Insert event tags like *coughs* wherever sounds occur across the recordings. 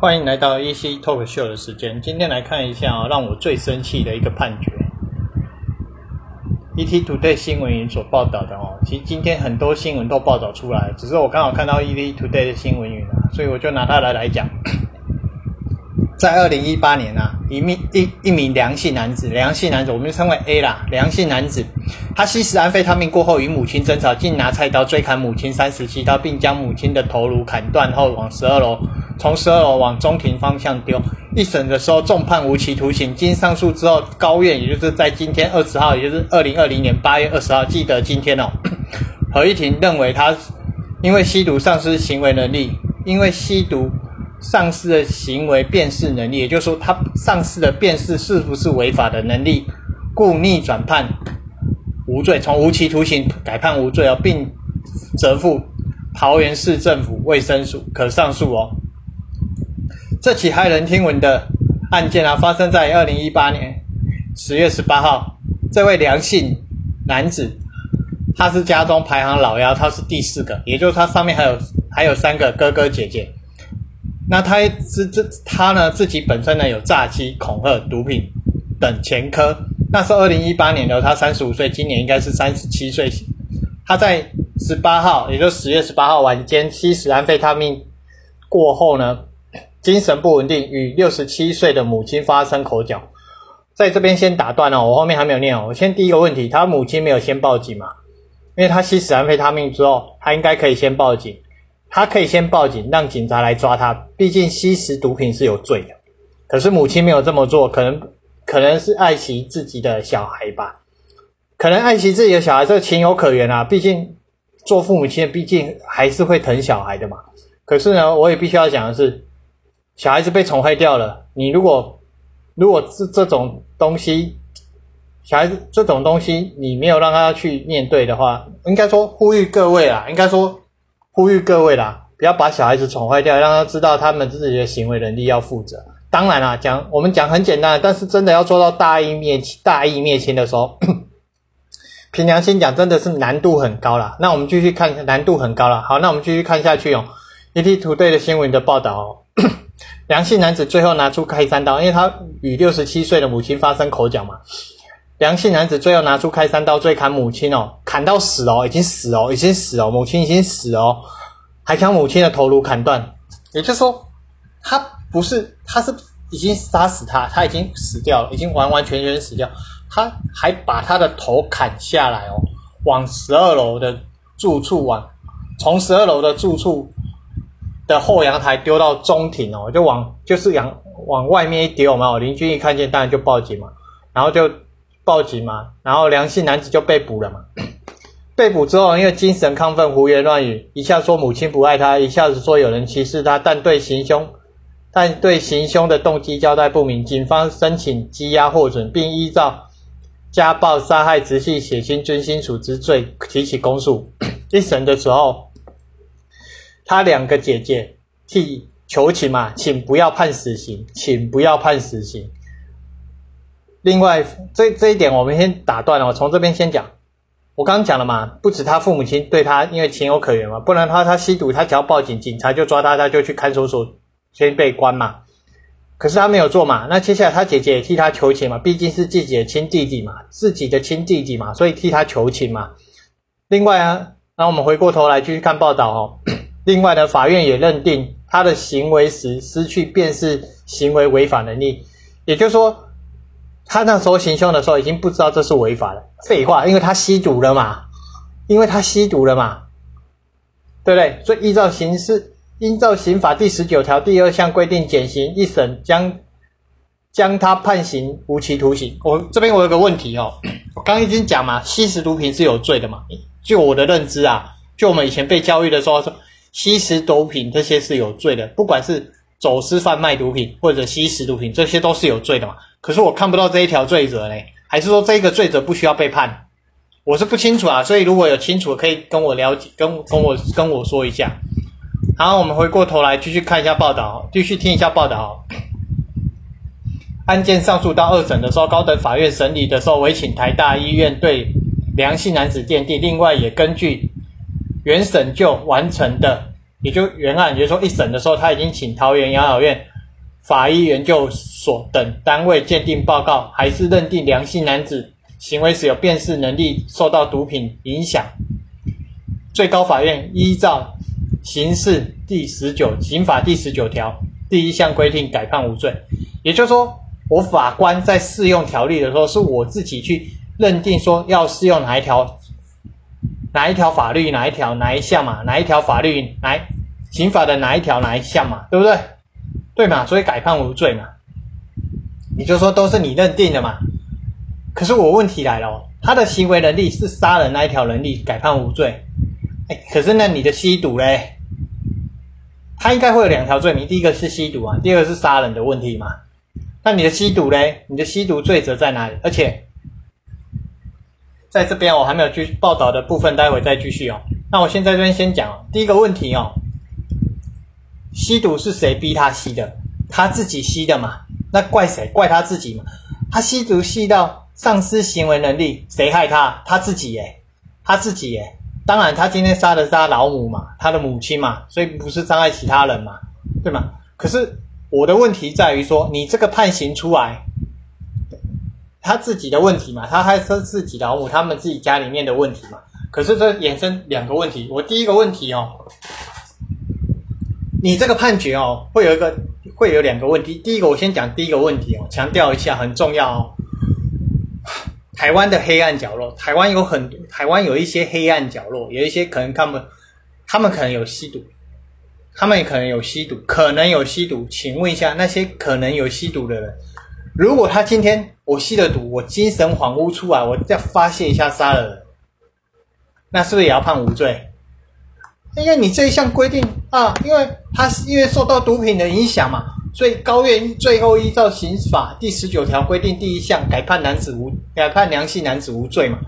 欢迎来到 EC Talk Show 的时间。今天来看一下啊，让我最生气的一个判决。ET Today 新闻云所报道的哦，其实今天很多新闻都报道出来，只是我刚好看到 ET Today 的新闻云啊，所以我就拿它来来讲。在二零一八年啊，一名一一名良性男子，良性男子我们就称为 A 啦，良性男子，他吸食安非他命过后与母亲争吵，竟拿菜刀追砍母亲三十七刀，并将母亲的头颅砍断后往十二楼，从十二楼往中庭方向丢。一审的时候重判无期徒刑，经上诉之后，高院也就是在今天二十号，也就是二零二零年八月二十号，记得今天哦，合议庭认为他因为吸毒丧失行为能力，因为吸毒。丧失的行为辨识能力，也就是说，他丧失了辨识是不是违法的能力，故逆转判无罪，从无期徒刑改判无罪哦，并责付桃园市政府卫生署可上诉哦。这起骇人听闻的案件啊，发生在二零一八年十月十八号。这位梁姓男子，他是家中排行老幺，他是第四个，也就是他上面还有还有三个哥哥姐姐。那他这这他呢自己本身呢有诈欺、恐吓、毒品等前科。那是二零一八年的，他三十五岁，今年应该是三十七岁。他在十八号，也就十月十八号晚间吸食安非他命过后呢，精神不稳定，与六十七岁的母亲发生口角。在这边先打断哦，我后面还没有念哦。我先第一个问题，他母亲没有先报警嘛？因为他吸食安非他命之后，他应该可以先报警。他可以先报警，让警察来抓他。毕竟吸食毒品是有罪的。可是母亲没有这么做，可能可能是爱惜自己的小孩吧？可能爱惜自己的小孩，这情有可原啊。毕竟做父母亲，毕竟还是会疼小孩的嘛。可是呢，我也必须要讲的是，小孩子被宠坏掉了。你如果如果是这种东西，小孩子这种东西，你没有让他去面对的话，应该说呼吁各位啊，应该说。呼吁各位啦，不要把小孩子宠坏掉，让他知道他们自己的行为能力要负责。当然啦，讲我们讲很简单，但是真的要做到大义灭、大义灭亲的时候，*coughs* 凭良心讲，真的是难度很高啦。那我们继续看，难度很高了。好，那我们继续看下去哦。ET 图队的新闻的报道哦，*coughs* 良性男子最后拿出开山刀，因为他与六十七岁的母亲发生口角嘛。良性男子最后拿出开山刀追砍母亲哦，砍到死哦，已经死哦，已经死哦，母亲已经死哦，还将母亲的头颅砍断。也就是说，他不是，他是已经杀死他，他已经死掉了，已经完完全全死掉。他还把他的头砍下来哦，往十二楼的住处往，从十二楼的住处的后阳台丢到中庭哦，就往就是往往外面一丢嘛，邻居一看见，当然就报警嘛，然后就。报警嘛，然后良性男子就被捕了嘛。*coughs* 被捕之后，因为精神亢奋、胡言乱语，一下说母亲不爱他，一下子说有人歧视他，但对行凶，但对行凶的动机交代不明。警方申请羁押获准，并依照家暴、杀害直系血亲尊亲属之罪提起公诉。*coughs* 一审的时候，他两个姐姐替求情嘛，请不要判死刑，请不要判死刑。另外，这这一点我们先打断了。我从这边先讲，我刚刚讲了嘛，不止他父母亲对他，因为情有可原嘛，不然他他吸毒，他只要报警，警察就抓他，他就去看守所先被关嘛。可是他没有做嘛，那接下来他姐姐也替他求情嘛，毕竟是自己的亲弟弟嘛，自己的亲弟弟嘛，所以替他求情嘛。另外啊，那我们回过头来继续看报道哦。*clears throat* 另外呢，法院也认定他的行为时失去辨识行为违法能力，也就是说。他那时候行凶的时候，已经不知道这是违法的。废话，因为他吸毒了嘛，因为他吸毒了嘛，对不对？所以依照刑事，依照刑法第十九条第二项规定，减刑一审将将他判刑无期徒刑。我这边我有个问题哦，*clears throat* 我刚已经讲嘛，吸食毒品是有罪的嘛。就我的认知啊，就我们以前被教育的时候说，吸食毒品这些是有罪的，不管是走私贩卖毒品或者吸食毒品，这些都是有罪的嘛。可是我看不到这一条罪责呢，还是说这个罪责不需要被判？我是不清楚啊，所以如果有清楚可以跟我了解，跟跟我跟我说一下。好，我们回过头来继续看一下报道，继续听一下报道。案件上诉到二审的时候，高等法院审理的时候，委请台大医院对良性男子鉴定，另外也根据原审就完成的也就原案，也就是说一审的时候，他已经请桃园养老院法医研究所等单位鉴定报告，还是认定良性男子行为时有辨识能力受到毒品影响。最高法院依照刑事第十九刑法第十九条第一项规定改判无罪。也就是说，我法官在适用条例的时候，是我自己去认定说要适用哪一条。哪一条法律哪一条哪一项嘛？哪一条法律哪刑法的哪一条哪一项嘛？对不对？对嘛？所以改判无罪嘛？你就说都是你认定的嘛？可是我问题来了，他的行为能力是杀人那一条能力改判无罪，哎，可是那你的吸毒嘞？他应该会有两条罪名，第一个是吸毒啊，第二个是杀人的问题嘛？那你的吸毒嘞？你的吸毒罪责在哪里？而且。在这边我还没有去报道的部分，待会再继续哦。那我现在这边先讲第一个问题哦，吸毒是谁逼他吸的？他自己吸的嘛？那怪谁？怪他自己嘛？他吸毒吸到丧失行为能力，谁害他？他自己耶，他自己耶。当然，他今天杀的是他老母嘛，他的母亲嘛，所以不是伤害其他人嘛，对吗？可是我的问题在于说，你这个判刑出来。他自己的问题嘛，他还是自己老母，他们自己家里面的问题嘛。可是这衍生两个问题，我第一个问题哦，你这个判决哦，会有一个会有两个问题。第一个我先讲第一个问题哦，强调一下很重要哦。台湾的黑暗角落，台湾有很多，台湾有一些黑暗角落，有一些可能他们他们可能有吸毒，他们也可能有吸毒，可能有吸毒。请问一下那些可能有吸毒的人。如果他今天我吸了毒，我精神恍惚出来，我再发泄一下杀了人，那是不是也要判无罪？因为你这一项规定啊，因为他是因为受到毒品的影响嘛，所以高院最后依照刑法第十九条规定第一项改判男子无改判良性男子无罪嘛。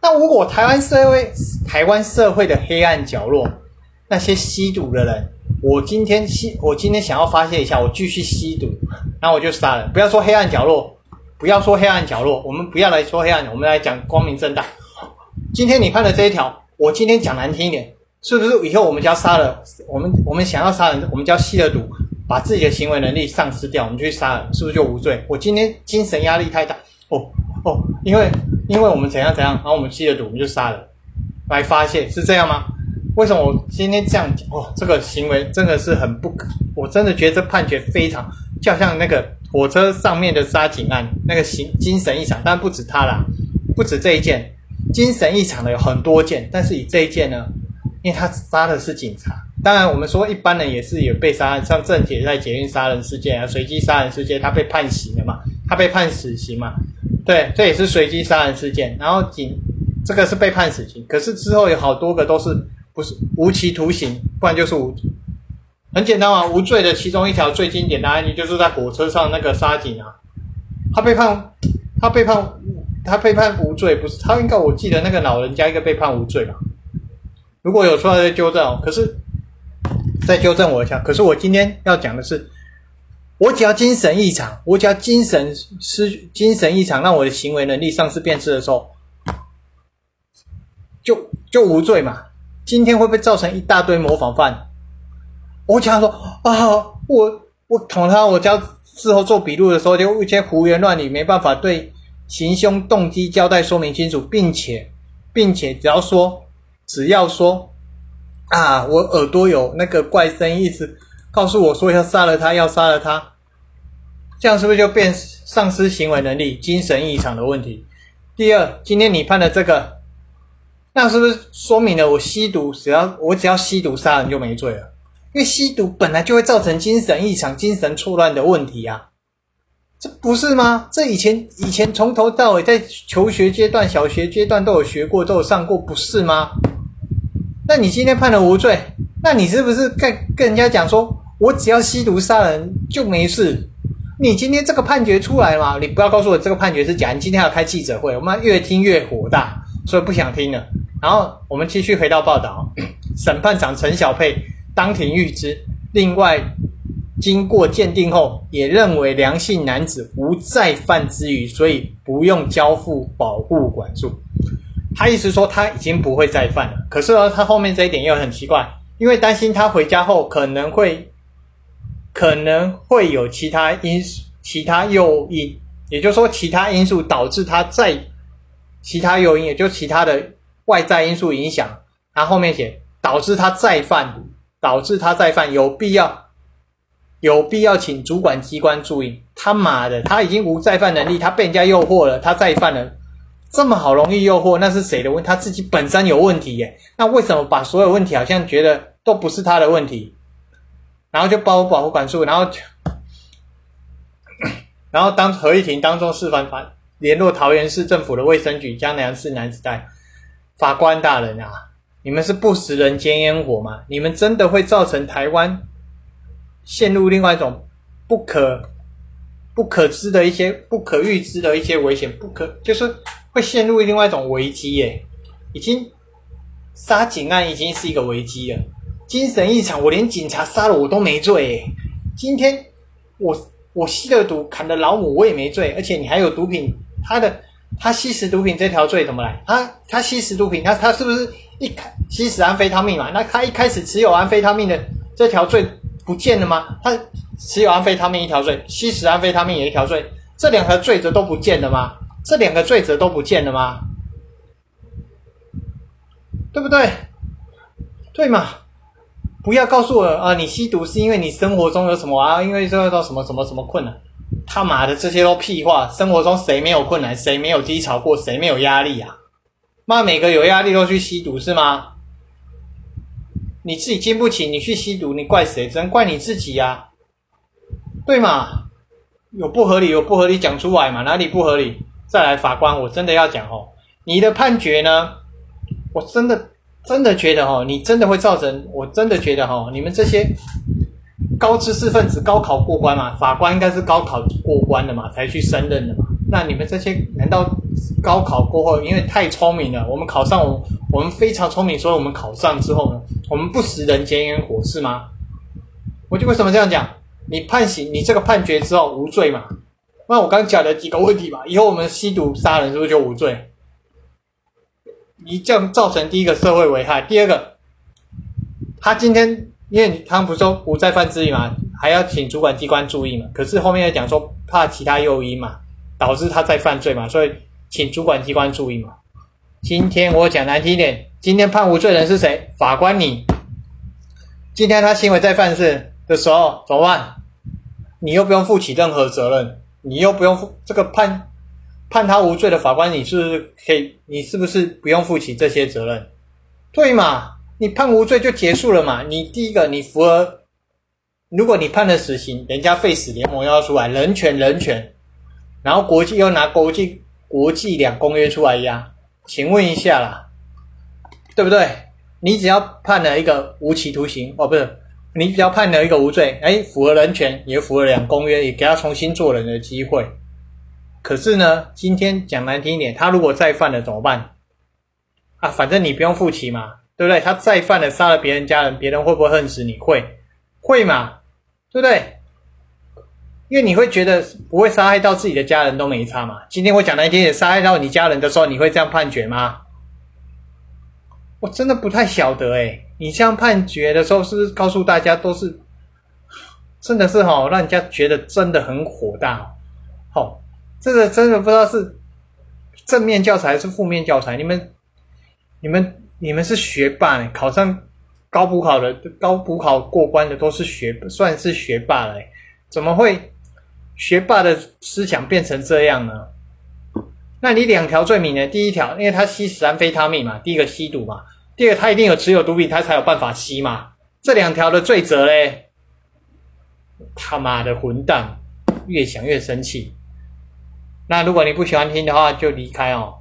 那如果台湾社会台湾社会的黑暗角落，那些吸毒的人。我今天吸，我今天想要发泄一下，我继续吸毒，然后我就杀人。不要说黑暗角落，不要说黑暗角落，我们不要来说黑暗，我们来讲光明正大。今天你判的这一条，我今天讲难听一点，是不是以后我们就要杀了？我们我们想要杀人，我们就要吸了毒，把自己的行为能力丧失掉，我们去杀人，是不是就无罪？我今天精神压力太大，哦哦，因为因为我们怎样怎样，然后我们吸了毒，我们就杀人来发泄，是这样吗？为什么我今天这样讲？哦，这个行为真的是很不可，我真的觉得这判决非常，就像那个火车上面的杀警案，那个行精神异常，但不止他啦，不止这一件，精神异常的有很多件，但是以这一件呢，因为他杀的是警察，当然我们说一般人也是有被杀，像郑铁在捷运杀人事件啊，随机杀人事件，他被判刑了嘛，他被判死刑嘛，对，这也是随机杀人事件，然后警这个是被判死刑，可是之后有好多个都是。不是无期徒刑，不然就是无，很简单嘛，无罪的其中一条最经典的案例就是在火车上那个杀警啊，他被判，他被判，他被判无罪，不是他应该我记得那个老人家应该被判无罪吧？如果有错再纠正哦。可是再纠正我一下，可是我今天要讲的是，我只要精神异常，我只要精神失精神异常，让我的行为能力丧失辨识的时候，就就无罪嘛。今天会不会造成一大堆模仿犯？我讲说啊，我我捅他，我叫事后做笔录的时候就一些胡言乱语，没办法对行凶动机交代说明清楚，并且并且只要说只要说啊，我耳朵有那个怪声音，一直告诉我说要杀了他，要杀了他，这样是不是就变丧失行为能力、精神异常的问题？第二，今天你判的这个。那是不是说明了我吸毒只要我只要吸毒杀人就没罪了？因为吸毒本来就会造成精神异常、精神错乱的问题啊，这不是吗？这以前以前从头到尾在求学阶段、小学阶段都有学过、都有上过，不是吗？那你今天判了无罪，那你是不是跟跟人家讲说，我只要吸毒杀人就没事？你今天这个判决出来嘛？你不要告诉我这个判决是假，你今天要开记者会，我们越听越火大，所以不想听了。然后我们继续回到报道，*coughs* 审判长陈小佩当庭预知，另外经过鉴定后，也认为良性男子无再犯之余，所以不用交付保护管束。他意思说他已经不会再犯了。可是呢，他后面这一点又很奇怪，因为担心他回家后可能会可能会有其他因、其他诱因，也就是说，其他因素导致他再其他诱因，也就其他的外在因素影响。他后面写导致他再犯，导致他再犯，有必要有必要请主管机关注意。他妈的，他已经无再犯能力，他被人家诱惑了，他再犯了。这么好容易诱惑，那是谁的问？他自己本身有问题耶。那为什么把所有问题好像觉得都不是他的问题，然后就包保护管束，然后 *coughs* 然后当合议庭当中示范法联络桃园市政府的卫生局江南市男子代法官大人啊，你们是不食人间烟火吗？你们真的会造成台湾陷入另外一种不可不可知的一些不可预知的一些危险，不可就是。会陷入另外一种危机耶，已经杀警案已经是一个危机了，精神异常，我连警察杀了我都没罪。今天我我吸了毒砍了老母我也没罪，而且你还有毒品，他的他吸食毒品这条罪怎么来？他他吸食毒品，他他是不是一开吸食安非他命嘛？那他一开始持有安非他命的这条罪不见了吗？他持有安非他命一条罪，吸食安非他命也一条罪，这两条罪责都不见了吗？这两个罪责都不见了吗？对不对？对嘛？不要告诉我啊！你吸毒是因为你生活中有什么啊？因为这到什么什么什么困难？他妈的，这些都屁话！生活中谁没有困难？谁没有低潮过？谁没有压力啊？妈，每个有压力都去吸毒是吗？你自己经不起，你去吸毒，你怪谁？只能怪你自己呀，对嘛？有不合理，有不合理，讲出来嘛？哪里不合理？再来，法官，我真的要讲哦，你的判决呢？我真的真的觉得哦，你真的会造成，我真的觉得哦，你们这些高知识分子高考过关嘛？法官应该是高考过关的嘛，才去升任的嘛？那你们这些难道高考过后，因为太聪明了，我们考上，我我们非常聪明，所以我们考上之后呢，我们不食人间烟火是吗？我就为什么这样讲？你判刑，你这个判决之后无罪嘛？那我刚讲的几个问题吧，以后我们吸毒杀人是不是就无罪？你这样造成第一个社会危害，第二个，他今天因为他们不是说不再犯之余嘛，还要请主管机关注意嘛？可是后面又讲说怕其他诱因嘛，导致他再犯罪嘛，所以请主管机关注意嘛。今天我讲难听点，今天判无罪人是谁？法官你。今天他行为再犯事的时候怎么办？你又不用负起任何责任。你又不用负这个判判他无罪的法官，你是不是可以？你是不是不用负起这些责任？对嘛？你判无罪就结束了嘛？你第一个，你符合，如果你判了死刑，人家废死联盟要出来，人权人权，然后国际又拿国际国际两公约出来压，请问一下啦，对不对？你只要判了一个无期徒刑，哦，不是。你只要判了一个无罪，哎，符合人权，也符合两公约，也给他重新做人的机会。可是呢，今天讲难听一点，他如果再犯了怎么办？啊，反正你不用负起嘛，对不对？他再犯了，杀了别人家人，别人会不会恨死你？会，会嘛，对不对？因为你会觉得不会杀害到自己的家人都没差嘛。今天我讲难听点，杀害到你家人的时候，你会这样判决吗？我真的不太晓得哎。你这样判决的时候，是不是告诉大家都是，真的是哈，让人家觉得真的很火大，好，这个真的不知道是正面教材还是负面教材。你们、你们、你们是学霸，考上高补考的、高补考过关的都是学，算是学霸了，怎么会学霸的思想变成这样呢？那你两条罪名呢？第一条，因为他吸食安非他命嘛，第一个吸毒嘛。第二，他一定有持有毒品，他才有办法吸嘛。这两条的罪责嘞，他妈的混蛋，越想越生气。那如果你不喜欢听的话，就离开哦。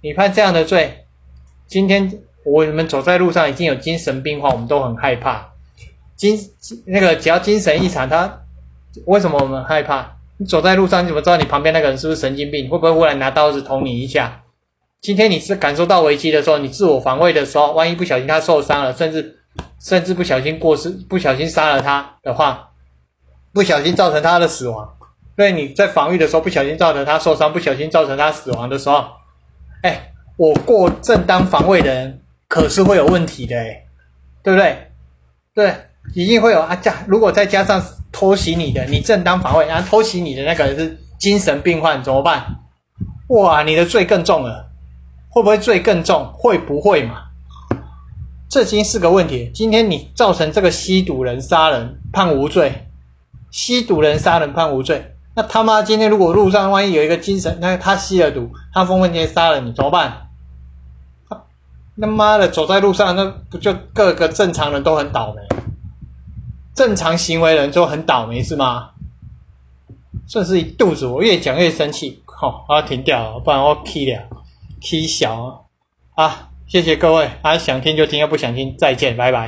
你判这样的罪，今天我们走在路上已经有精神病患，我们都很害怕。精那个只要精神异常，他为什么我们害怕？你走在路上，你怎么知道你旁边那个人是不是神经病？会不会忽然拿刀子捅你一下？今天你是感受到危机的时候，你自我防卫的时候，万一不小心他受伤了，甚至甚至不小心过失，不小心杀了他的话，不小心造成他的死亡，对你在防御的时候不小心造成他受伤，不小心造成他死亡的时候，哎，我过正当防卫的人可是会有问题的哎，对不对？对，一定会有啊。加如果再加上偷袭你的，你正当防卫，然后偷袭你的那个人是精神病患，怎么办？哇，你的罪更重了，会不会罪更重？会不会嘛？这已经是个问题。今天你造成这个吸毒人杀人判无罪，吸毒人杀人判无罪。那他妈今天如果路上万一有一个精神，那他吸了毒，他疯疯癫癫杀了你怎么办？他他妈的走在路上，那不就各个正常人都很倒霉？正常行为人就很倒霉是吗？这是一肚子，我越讲越生气，好，我要停掉了，不然我 K 了，K 小啊！谢谢各位，啊想听就听，要不想听再见，拜拜。